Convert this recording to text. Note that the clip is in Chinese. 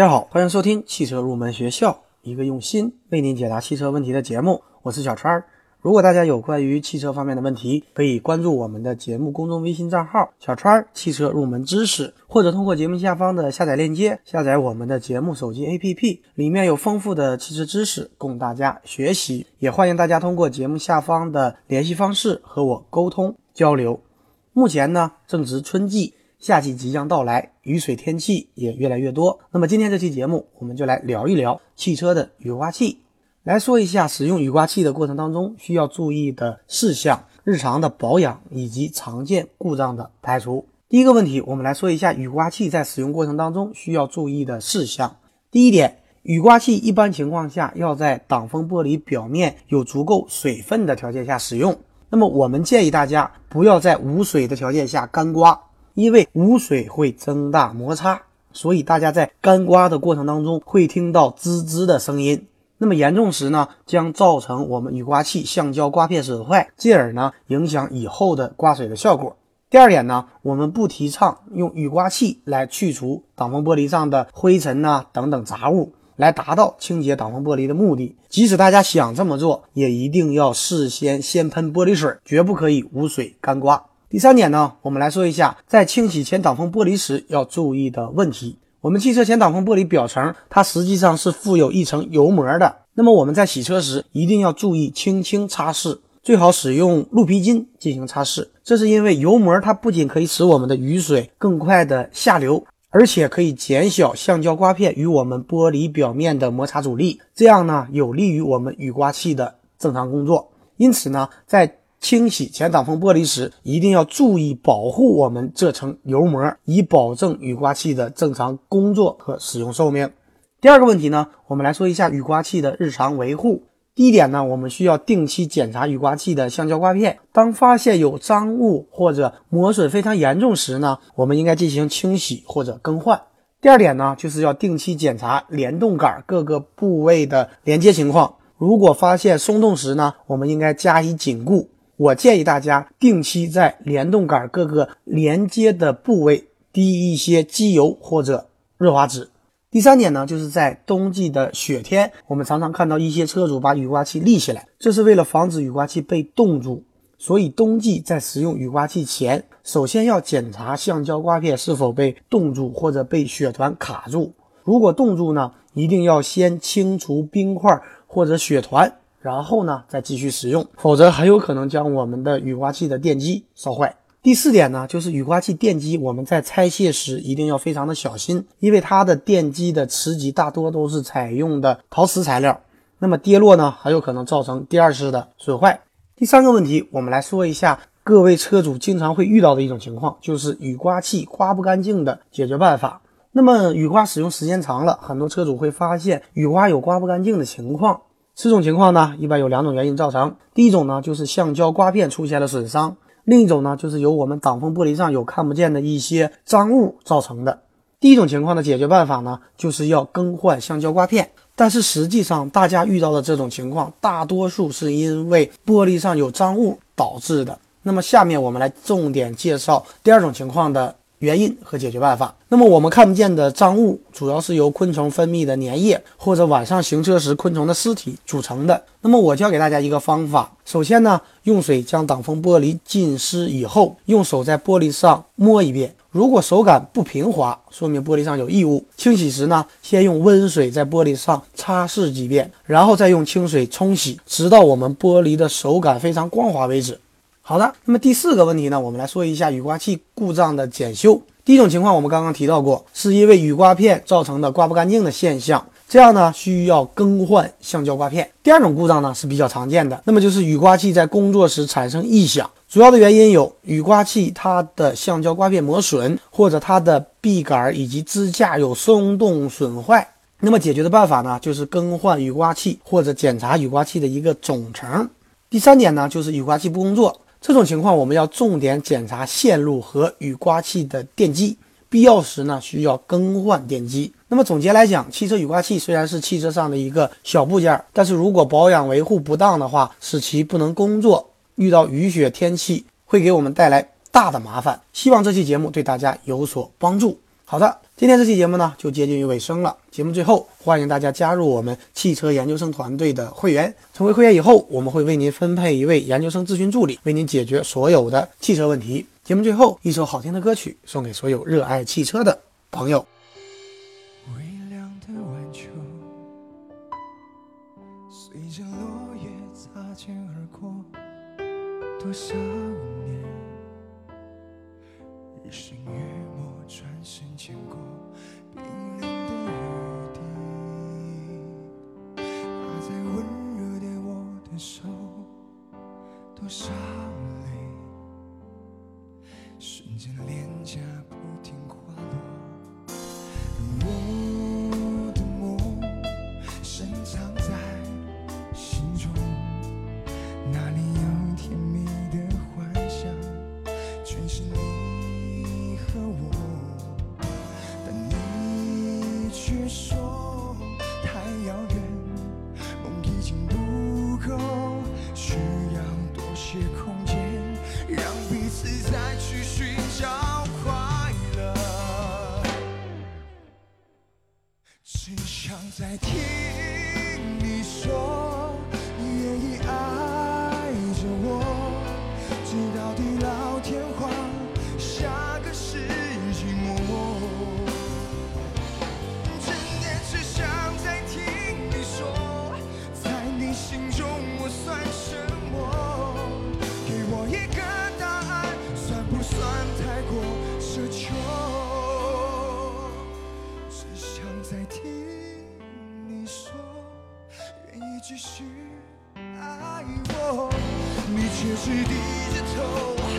大家好，欢迎收听汽车入门学校，一个用心为您解答汽车问题的节目。我是小川儿。如果大家有关于汽车方面的问题，可以关注我们的节目公众微信账号“小川儿汽车入门知识”，或者通过节目下方的下载链接下载我们的节目手机 APP，里面有丰富的汽车知识供大家学习。也欢迎大家通过节目下方的联系方式和我沟通交流。目前呢，正值春季。夏季即将到来，雨水天气也越来越多。那么今天这期节目，我们就来聊一聊汽车的雨刮器，来说一下使用雨刮器的过程当中需要注意的事项、日常的保养以及常见故障的排除。第一个问题，我们来说一下雨刮器在使用过程当中需要注意的事项。第一点，雨刮器一般情况下要在挡风玻璃表面有足够水分的条件下使用。那么我们建议大家不要在无水的条件下干刮。因为无水会增大摩擦，所以大家在干刮的过程当中会听到滋滋的声音。那么严重时呢，将造成我们雨刮器橡胶刮片损坏，进而呢影响以后的刮水的效果。第二点呢，我们不提倡用雨刮器来去除挡风玻璃上的灰尘呐等等杂物，来达到清洁挡风玻璃的目的。即使大家想这么做，也一定要事先先喷玻璃水，绝不可以无水干刮。第三点呢，我们来说一下在清洗前挡风玻璃时要注意的问题。我们汽车前挡风玻璃表层它实际上是附有一层油膜的，那么我们在洗车时一定要注意轻轻擦拭，最好使用鹿皮筋进行擦拭。这是因为油膜它不仅可以使我们的雨水更快的下流，而且可以减小橡胶刮片与我们玻璃表面的摩擦阻力，这样呢有利于我们雨刮器的正常工作。因此呢，在清洗前挡风玻璃时，一定要注意保护我们这层油膜，以保证雨刮器的正常工作和使用寿命。第二个问题呢，我们来说一下雨刮器的日常维护。第一点呢，我们需要定期检查雨刮器的橡胶刮片，当发现有脏物或者磨损非常严重时呢，我们应该进行清洗或者更换。第二点呢，就是要定期检查联动杆各个部位的连接情况，如果发现松动时呢，我们应该加以紧固。我建议大家定期在联动杆各个连接的部位滴一些机油或者润滑脂。第三点呢，就是在冬季的雪天，我们常常看到一些车主把雨刮器立起来，这是为了防止雨刮器被冻住。所以冬季在使用雨刮器前，首先要检查橡胶刮片是否被冻住或者被雪团卡住。如果冻住呢，一定要先清除冰块或者雪团。然后呢，再继续使用，否则很有可能将我们的雨刮器的电机烧坏。第四点呢，就是雨刮器电机，我们在拆卸时一定要非常的小心，因为它的电机的磁极大多都是采用的陶瓷材料，那么跌落呢，很有可能造成第二次的损坏。第三个问题，我们来说一下各位车主经常会遇到的一种情况，就是雨刮器刮不干净的解决办法。那么雨刮使用时间长了，很多车主会发现雨刮有刮不干净的情况。这种情况呢，一般有两种原因造成。第一种呢，就是橡胶刮片出现了损伤；另一种呢，就是由我们挡风玻璃上有看不见的一些脏物造成的。第一种情况的解决办法呢，就是要更换橡胶刮片。但是实际上，大家遇到的这种情况，大多数是因为玻璃上有脏物导致的。那么下面我们来重点介绍第二种情况的。原因和解决办法。那么我们看不见的脏物，主要是由昆虫分泌的粘液或者晚上行车时昆虫的尸体组成的。那么我教给大家一个方法：首先呢，用水将挡风玻璃浸湿以后，用手在玻璃上摸一遍。如果手感不平滑，说明玻璃上有异物。清洗时呢，先用温水在玻璃上擦拭几遍，然后再用清水冲洗，直到我们玻璃的手感非常光滑为止。好的，那么第四个问题呢，我们来说一下雨刮器故障的检修。第一种情况我们刚刚提到过，是因为雨刮片造成的刮不干净的现象，这样呢需要更换橡胶刮片。第二种故障呢是比较常见的，那么就是雨刮器在工作时产生异响，主要的原因有雨刮器它的橡胶刮片磨损，或者它的臂杆以及支架有松动损坏。那么解决的办法呢，就是更换雨刮器或者检查雨刮器的一个总成。第三点呢，就是雨刮器不工作。这种情况，我们要重点检查线路和雨刮器的电机，必要时呢需要更换电机。那么总结来讲，汽车雨刮器虽然是汽车上的一个小部件，但是如果保养维护不当的话，使其不能工作，遇到雨雪天气会给我们带来大的麻烦。希望这期节目对大家有所帮助。好的，今天这期节目呢就接近于尾声了。节目最后，欢迎大家加入我们汽车研究生团队的会员。成为会员以后，我们会为您分配一位研究生咨询助理，为您解决所有的汽车问题。节目最后，一首好听的歌曲送给所有热爱汽车的朋友。随着落叶擦肩而过，多少年，日新月没，转身间过，冰冷的雨滴，打在温热的我的手，多少泪，瞬间脸颊再听你说，你愿意爱着我，直到地老天荒，你却是低着头。